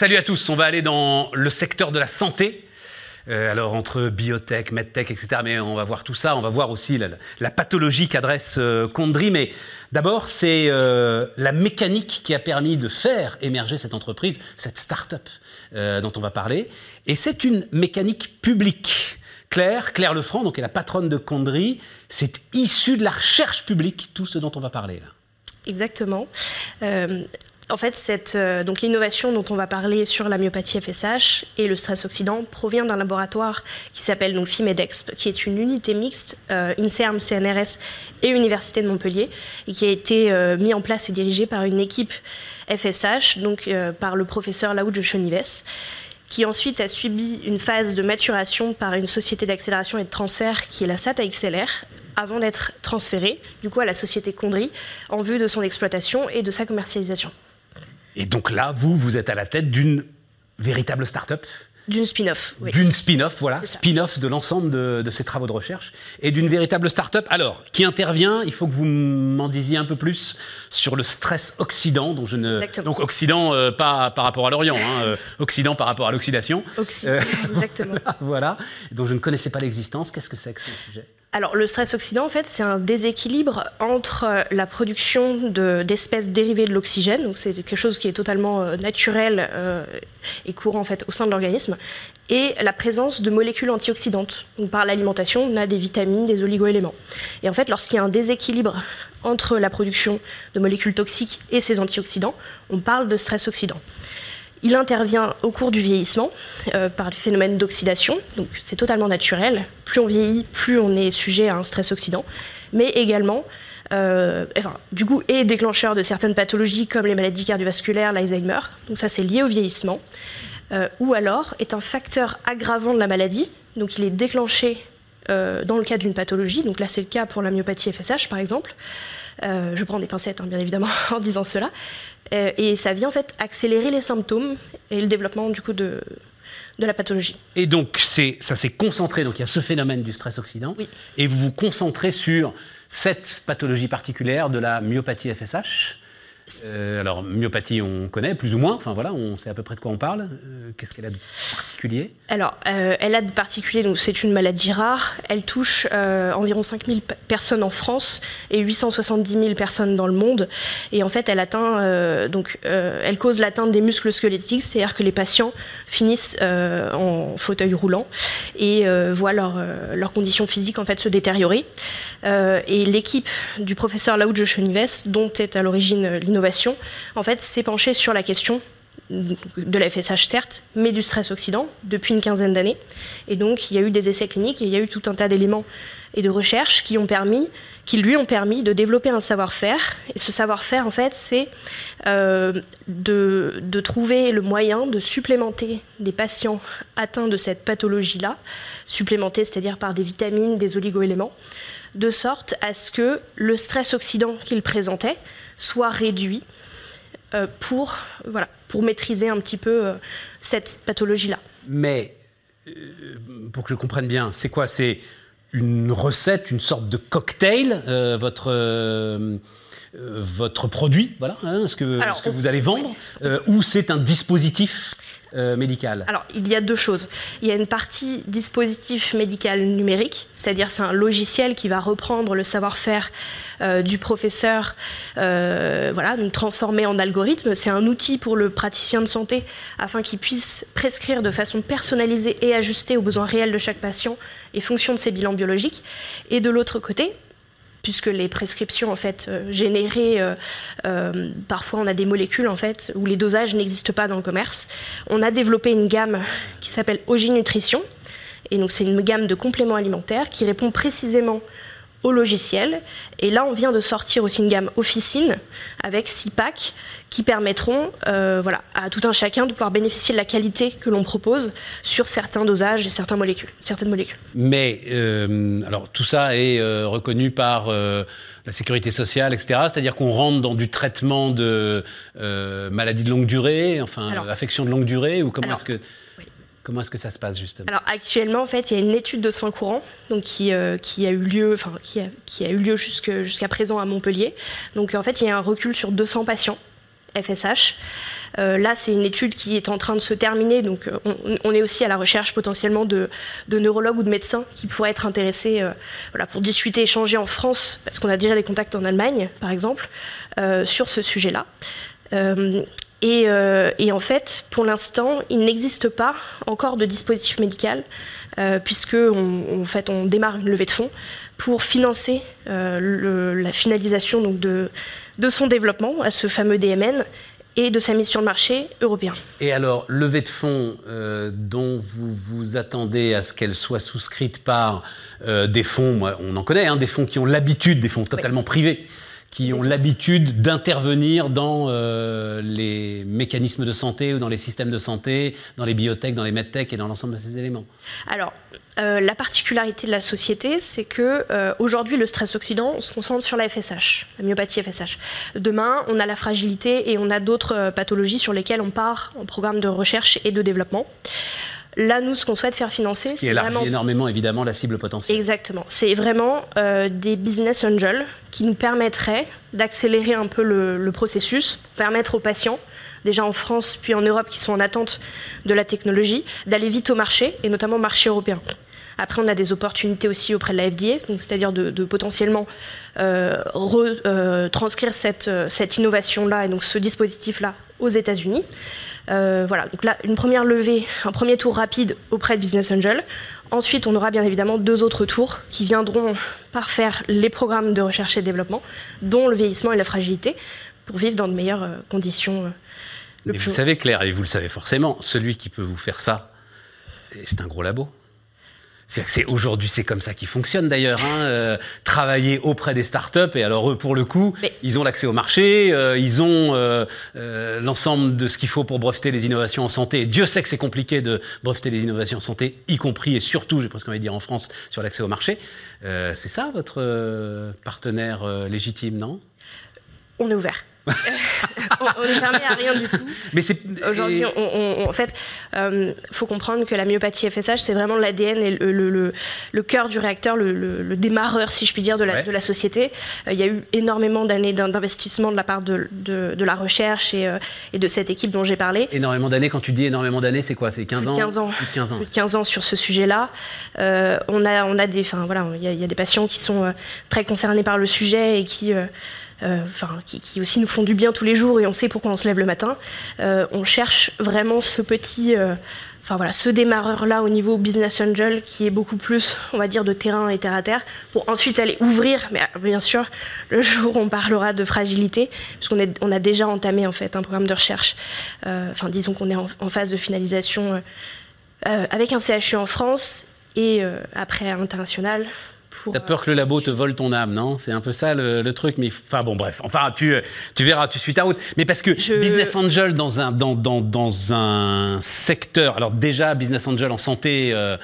Salut à tous, on va aller dans le secteur de la santé. Euh, alors entre biotech, medtech, etc. Mais on va voir tout ça, on va voir aussi la, pathologie qu'adresse euh, Condry. Mais d'abord, c'est euh, la mécanique qui a permis de faire émerger cette entreprise, cette start-up dont on va parler. Et c'est une mécanique publique. Claire, Claire Lefranc, donc est la patronne de Condry, c'est issu de la recherche publique, tout ce dont on va parler là. Exactement. En fait, euh, donc l'innovation dont on va parler sur la myopathie FSH et le stress oxydant provient d'un laboratoire qui s'appelle donc FIMEDEXP, qui est une unité mixte euh, INSERM, CNRS et Université de Montpellier, et qui a été euh, mis en place et dirigé par une équipe FSH, donc par le professeur de Chenives qui ensuite a subi une phase de maturation par une société d'accélération et de transfert qui est la SAT XLR, avant d'être transféré du coup à la société Condry en vue de son exploitation et de sa commercialisation. Et donc là, vous, vous êtes à la tête d'une véritable start-up d'une spin-off, oui. D'une spin-off, voilà, spin-off de l'ensemble de, ces travaux de recherche et d'une véritable start-up. Alors, qui intervient Il faut que vous m'en disiez un peu plus sur le stress oxydant, dont je ne donc oxydant euh, pas par rapport à l'Orient, hein, euh, oxydant par rapport à l'oxydation. Euh, exactement. voilà, dont je ne connaissais pas l'existence. Qu'est-ce que c'est que ce sujet? Alors, le stress oxydant, en fait, c'est un déséquilibre entre euh, la production d'espèces dérivées de l'oxygène, donc c'est quelque chose qui est totalement euh, naturel euh, et courant au sein de l'organisme, et la présence de molécules antioxydantes. Par l'alimentation, on a des vitamines, des oligoéléments. Et en fait, lorsqu'il y a un déséquilibre entre la production de molécules toxiques et ces antioxydants, on parle de stress oxydant. Il intervient au cours du vieillissement euh, par le phénomène d'oxydation, donc c'est totalement naturel. Plus on vieillit, plus on est sujet à un stress oxydant, mais également, euh, du coup, est déclencheur de certaines pathologies comme les maladies cardiovasculaires, l'Alzheimer. Donc ça, c'est lié au vieillissement. Euh, ou alors est un facteur aggravant de la maladie, donc il est déclenché dans le cas d'une pathologie. Donc là, c'est le cas pour la myopathie FSH, par exemple. Je prends des pincettes, hein, bien évidemment, en disant cela. Euh, et ça vient en fait accélérer les symptômes et le développement du coup de, de la pathologie. Et donc ça s'est concentré, donc il y a ce phénomène du stress oxydant, et vous vous concentrez sur cette pathologie particulière de la myopathie FSH. Euh, alors, myopathie, on connaît plus ou moins, enfin voilà, on sait à peu près de quoi on parle. Euh, qu'est-ce qu'elle a de particulier? Alors, euh, elle a de particulier, donc c'est une maladie rare. Elle touche environ 5000 personnes en France et 870 000 personnes dans le monde. Et en fait, elle atteint, donc, elle cause l'atteinte des muscles squelettiques, c'est-à-dire que les patients finissent en fauteuil roulant et voient leur, leur condition physique en fait se détériorer. et l'équipe du professeur Laoudjo Chenives, dont est à l'origine l'innovation, en fait, s'est penchée sur la question de la FSH certes, mais du stress oxydant depuis une quinzaine d'années. Et donc il y a eu des essais cliniques et il y a eu tout un tas d'éléments et de recherches qui lui ont permis de développer un savoir-faire. Et ce savoir-faire, en fait, c'est euh, de, trouver le moyen de supplémenter des patients atteints de cette pathologie-là, supplémenter, c'est-à-dire par des vitamines, des oligoéléments, de sorte à ce que le stress oxydant qu'il présentait soit réduit euh, pour, voilà, pour maîtriser un petit peu euh, cette pathologie-là. Mais, pour que je comprenne bien, c'est quoi? C'est une recette, une sorte de cocktail, votre, votre produit, voilà, hein, ce, que, ce que vous allez vendre, ou c'est un dispositif euh, Alors, il y a deux choses. Il y a une partie dispositif médical numérique, c'est-à-dire c'est un logiciel qui va reprendre le savoir-faire euh, du professeur, euh, voilà, donc transformer en algorithme. C'est un outil pour le praticien de santé afin qu'il puisse prescrire de façon personnalisée et ajustée aux besoins réels de chaque patient et fonction de ses bilans biologiques. Et de l'autre côté, puisque les prescriptions en fait euh, générées, euh, euh, parfois on a des molécules en fait où les dosages n'existent pas dans le commerce. On a développé une gamme qui s'appelle Ogi Nutrition, et donc c'est une gamme de compléments alimentaires qui répond précisément au logiciel. Et là, on vient de sortir aussi une gamme officine avec six packs qui permettront euh, voilà, à tout un chacun de pouvoir bénéficier de la qualité que l'on propose sur certains dosages et certaines molécules. Certaines molécules. Mais euh, alors, tout ça est euh, reconnu par la sécurité sociale, etc. C'est-à-dire qu'on rentre dans du traitement de maladies de longue durée, enfin, affections de longue durée, ou comment est-ce que... Comment est-ce que ça se passe justement? Alors actuellement, en fait, il y a une étude de soins courants euh, qui a eu lieu, jusqu'à présent à Montpellier. Donc en fait, il y a un recul sur 200 patients FSH. là, c'est une étude qui est en train de se terminer, donc on, est aussi à la recherche potentiellement de, neurologues ou de médecins qui pourraient être intéressés voilà, pour discuter, échanger en France, parce qu'on a déjà des contacts en Allemagne, par exemple, sur ce sujet-là. Et, et, en fait, pour l'instant, il n'existe pas encore de dispositif médical euh, puisque on, fait, on démarre une levée de fonds pour financer euh, la finalisation donc, de, de son développement à ce fameux DMN et de sa mise sur le marché européen. Et alors, levée de fonds euh, dont vous vous attendez à ce qu'elle soit souscrite par des fonds, on en connaît, hein, des fonds qui ont l'habitude, des fonds totalement privés, qui ont l'habitude d'intervenir dans euh, les mécanismes de santé ou dans les systèmes de santé, dans les biotech, dans les medtech et dans l'ensemble de ces éléments Alors, euh, la particularité de la société, c'est que euh, aujourd'hui, le stress oxydant, se concentre sur la FSH, la myopathie FSH. Demain, on a la fragilité et on a d'autres pathologies sur lesquelles on part en programme de recherche et de développement. Là, nous, ce qu'on souhaite faire financer, c'est. qui élargit énormément, évidemment, la cible potentielle. Exactement. C'est vraiment euh, des business angels qui nous permettraient d'accélérer un peu le, processus, permettre aux patients, déjà en France puis en Europe, qui sont en attente de la technologie, d'aller vite au marché, et notamment au marché européen. Après, on a des opportunités aussi auprès de la FDA, c'est-à-dire de, potentiellement euh, retranscrire euh, cette, cette innovation-là et donc ce dispositif-là aux États-Unis. Euh, voilà, donc là, une première levée, un premier tour rapide auprès de Business Angel. Ensuite, on aura bien évidemment deux autres tours qui viendront par faire les programmes de recherche et développement, dont le vieillissement et la fragilité, pour vivre dans de meilleures euh, conditions. Euh, Mais vous savez, Claire, et vous le savez forcément, celui qui peut vous faire ça, c'est un gros labo. C'est aujourd'hui, c'est comme ça qu'ils fonctionnent d'ailleurs. Hein, euh, travailler auprès des startups et alors eux, pour le coup, ils ont l'accès au marché, euh, ils ont euh, l'ensemble de ce qu'il faut pour breveter les innovations en santé. Dieu sait que c'est compliqué de breveter les innovations en santé, y compris et surtout, j'ai presque envie de dire en France, sur l'accès au marché. c'est ça votre partenaire légitime, non? On est ouvert. On ne permet à rien du tout. Mais Aujourd'hui, en fait, il euh, faut comprendre que la myopathie FSH, c'est vraiment l'ADN et le, le, cœur du réacteur, le, démarreur, si je puis dire, de la, de la société. Euh, il y a eu énormément d'années d'investissement de la part de, de, la recherche et, euh, et, de cette équipe dont j'ai parlé. Énormément d'années, quand tu dis énormément d'années, c'est quoi? C'est 15 ans? 15 ans. Plus de 15 ans. Plus de 15 ans sur ce sujet-là. on, a, on a des, voilà, il y, y, a des patients qui sont très concernés par le sujet et qui enfin, qui, aussi nous font du bien tous les jours et on sait pourquoi on se lève le matin. Euh, on cherche vraiment ce petit euh, enfin voilà, ce démarreur-là au niveau business angel qui est beaucoup plus, on va dire, de terrain et terre à terre, pour ensuite aller ouvrir, mais bien sûr, le jour où on parlera de fragilité, puisqu'on on a déjà entamé en fait un programme de recherche, enfin disons qu'on est en, phase de finalisation avec un CHU en France et après à l'international, T'as peur que le labo te vole ton âme, non? C'est un peu ça le, truc. Mais enfin bon, bref. Enfin, tu, tu verras, tu suis ta route. Mais parce que business angel dans un dans, dans, dans, un secteur. Alors déjà, business angel en santé. Euh,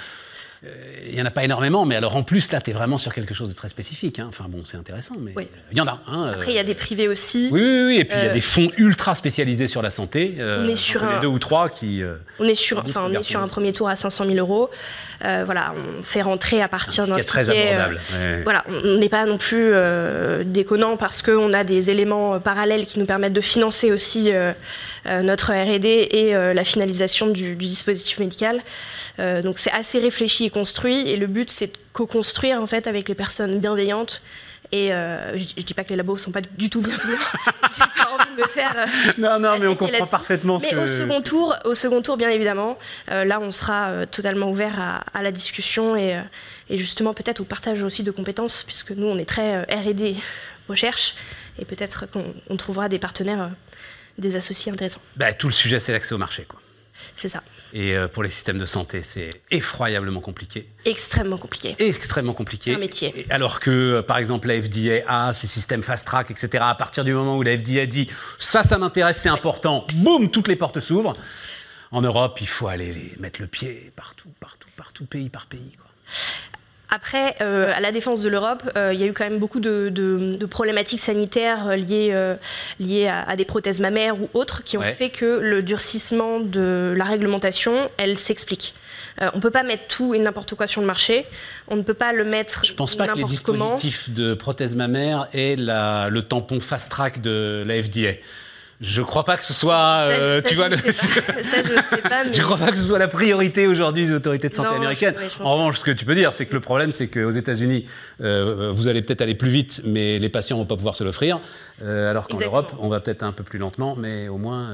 il n'y en a pas énormément, mais alors en plus, là, tu es vraiment sur quelque chose de très spécifique. Hein. Enfin bon, c'est intéressant, mais il y en a. Hein, Après, il y a des privés aussi. Oui, oui, oui. et puis il y a euh, des fonds ultra spécialisés sur la santé. Euh, on est sur un... deux ou trois qui. on est sur, enfin, on est sur un premier tour à 500 000 euros. Euh, voilà, on fait rentrer à partir d'un ticket. très abordable. Euh, voilà, on n'est pas non plus euh, déconnant parce qu'on a des éléments parallèles qui nous permettent de financer aussi notre R&D et la finalisation du, dispositif médical. donc c'est assez réfléchi et construit et le but c'est de co-construire en fait avec les personnes bienveillantes et euh, je, ne dis pas que les labos sont pas du tout. J'ai pas envie de me faire. Euh, non, non, mais on comprend parfaitement. Mais au second tour, au second tour, bien évidemment, euh, là, on sera totalement ouvert à, la discussion et, et justement peut-être au partage aussi de compétences, puisque nous, on est très R&D recherche, et peut-être qu'on trouvera des partenaires, des associés intéressants. Bah, tout le sujet, c'est l'accès au marché, quoi. C'est ça. Et euh, pour les systèmes de santé, c'est effroyablement compliqué. Extrêmement compliqué. Extrêmement compliqué. C'est un métier. alors que, euh, par exemple, la FDA a ses systèmes fast-track, etc. À partir du moment où la FDA dit ça, ça m'intéresse, c'est important, boum, toutes les portes s'ouvrent. En Europe, il faut aller les mettre le pied partout, partout, partout, pays par pays. Quoi. Après, euh, à la défense de l'Europe, euh, il y a eu quand même beaucoup de, problématiques sanitaires euh, liées, à, des prothèses mammaires ou autres qui ont fait que le durcissement de la réglementation, elle s'explique. on ne peut pas mettre tout et n'importe quoi sur le marché. On ne peut pas le mettre Je ne pense pas que les dispositifs de prothèses mammaires aient le tampon fast-track de la FDA. Je crois pas que ce soit, Ça, je- euh, ça, je ne le- sais pas. Ça, je ne sais pas, mais- je crois pas que ce soit la priorité aujourd'hui des autorités de santé Non, américaines. je- ouais, je pense en revanche, ce que tu peux dire, c'est que le problème, c'est qu'aux États-Unis, euh, vous allez peut-être aller plus vite, mais les patients vont pas pouvoir se l'offrir, euh, alors qu'en Exactement. Europe, on va peut-être un peu plus lentement, mais au moins,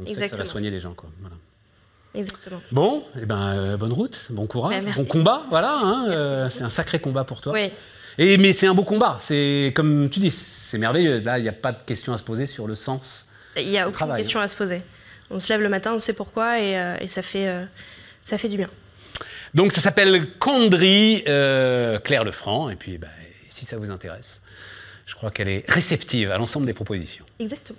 on sait que ça va Exactement. soigner les gens, quoi. Voilà. Exactement. Bon, eh ben, bonne route, bon courage, Ben, bon combat, voilà. hein, c'est un sacré combat pour toi. Oui. Et, mais c'est un beau combat. C'est comme tu dis, c'est merveilleux. Là, il n'y a pas de question à se poser sur le sens. Il n'y a Au aucune travail. question à se poser. On se lève le matin, on sait pourquoi et, euh, et ça, fait, euh, ça fait du bien. Donc ça s'appelle Condry, euh, Claire Lefranc. Et puis, bah, si ça vous intéresse, je crois qu'elle est réceptive à l'ensemble des propositions. Exactement.